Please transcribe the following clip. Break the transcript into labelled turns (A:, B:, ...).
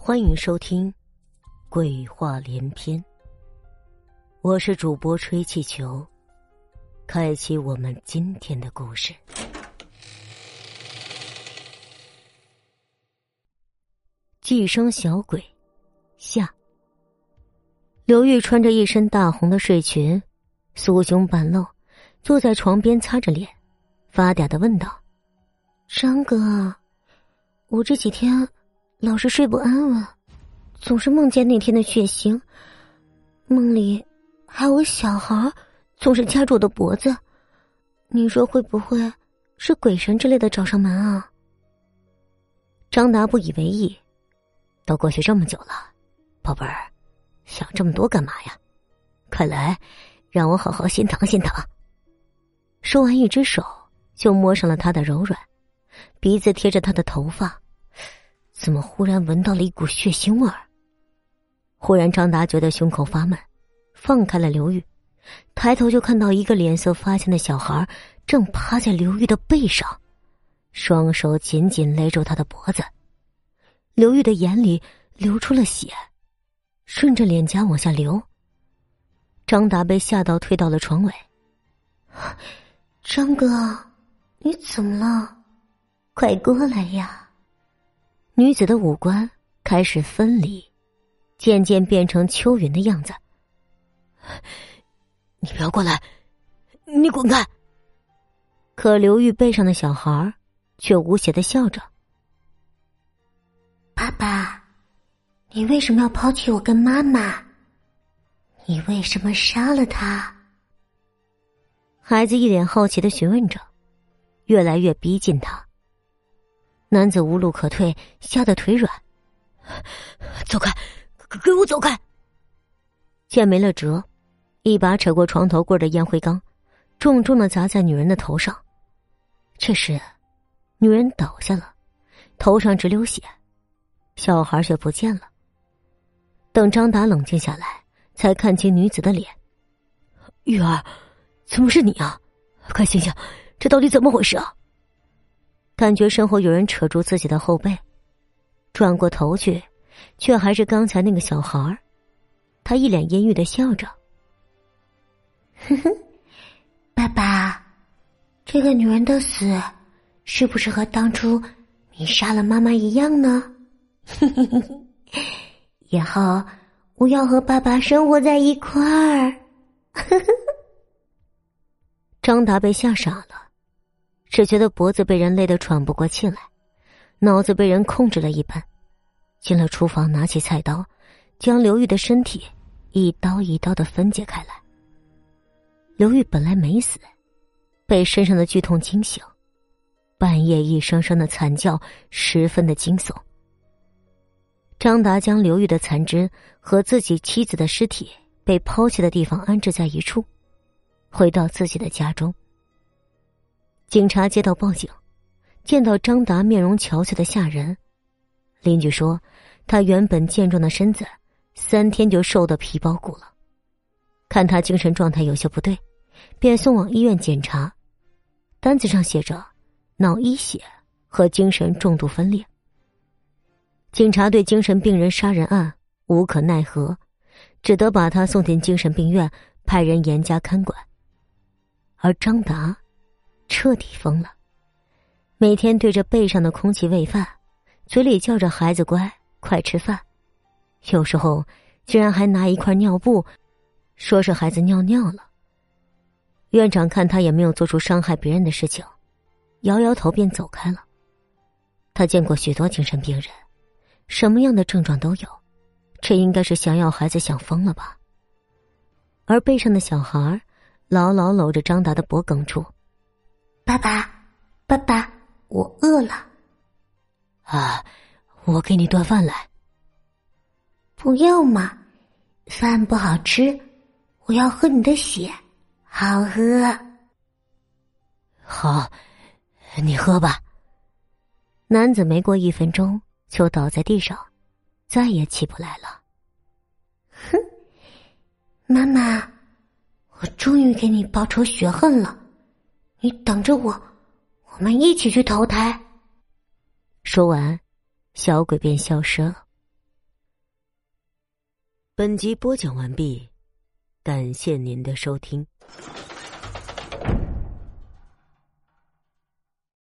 A: 欢迎收听《鬼话连篇》，我是主播吹气球，开启我们今天的故事。寄生小鬼下，刘玉穿着一身大红的睡裙，酥胸半露，坐在床边擦着脸，发嗲的问道：“
B: 张哥，我这几天……”老是睡不安稳，总是梦见那天的血腥，梦里还有个小孩总是掐住我的脖子。你说会不会是鬼神之类的找上门啊？
A: 张达不以为意，都过去这么久了，宝贝儿，想这么多干嘛呀？快来，让我好好心疼心疼。说完，一只手就摸上了他的柔软，鼻子贴着他的头发。怎么忽然闻到了一股血腥味儿？忽然，张达觉得胸口发闷，放开了刘玉，抬头就看到一个脸色发青的小孩正趴在刘玉的背上，双手紧紧勒住他的脖子。刘玉的眼里流出了血，顺着脸颊往下流。张达被吓到，退到了床尾。
B: 张哥，你怎么了？快过来呀！
A: 女子的五官开始分离，渐渐变成秋云的样子。你不要过来，你滚开！可刘玉背上的小孩却无邪的笑着：“
B: 爸爸，你为什么要抛弃我跟妈妈？你为什么杀了他？”
A: 孩子一脸好奇的询问着，越来越逼近他。男子无路可退，吓得腿软。走开，给我走开！见没了辙，一把扯过床头柜的烟灰缸，重重的砸在女人的头上。这时，女人倒下了，头上直流血，小孩却不见了。等张达冷静下来，才看清女子的脸。玉儿，怎么是你啊？快醒醒，这到底怎么回事啊？感觉身后有人扯住自己的后背，转过头去，却还是刚才那个小孩儿。他一脸阴郁的笑着：“
B: 哼哼，爸爸，这个女人的死，是不是和当初你杀了妈妈一样呢？以后我要和爸爸生活在一块儿。”
A: 张达被吓傻了。只觉得脖子被人勒得喘不过气来，脑子被人控制了一般，进了厨房，拿起菜刀，将刘玉的身体一刀一刀的分解开来。刘玉本来没死，被身上的剧痛惊醒，半夜一声声的惨叫，十分的惊悚。张达将刘玉的残肢和自己妻子的尸体被抛弃的地方安置在一处，回到自己的家中。警察接到报警，见到张达面容憔悴的吓人。邻居说，他原本健壮的身子，三天就瘦得皮包骨了。看他精神状态有些不对，便送往医院检查。单子上写着脑溢血和精神重度分裂。警察对精神病人杀人案无可奈何，只得把他送进精神病院，派人严加看管。而张达。彻底疯了，每天对着背上的空气喂饭，嘴里叫着“孩子乖，快吃饭”，有时候竟然还拿一块尿布，说是孩子尿尿了。院长看他也没有做出伤害别人的事情，摇摇头便走开了。他见过许多精神病人，什么样的症状都有，这应该是想要孩子想疯了吧？而背上的小孩牢牢搂着张达的脖梗处。
B: 爸爸，爸爸，我饿了。
A: 啊，我给你端饭来。
B: 不要嘛，饭不好吃，我要喝你的血，好喝。
A: 好，你喝吧。男子没过一分钟就倒在地上，再也起不来了。
B: 哼，妈妈，我终于给你报仇雪恨了。你等着我我们一起去投胎。
A: 说完小鬼便消失了。本集播讲完毕感谢您的收听。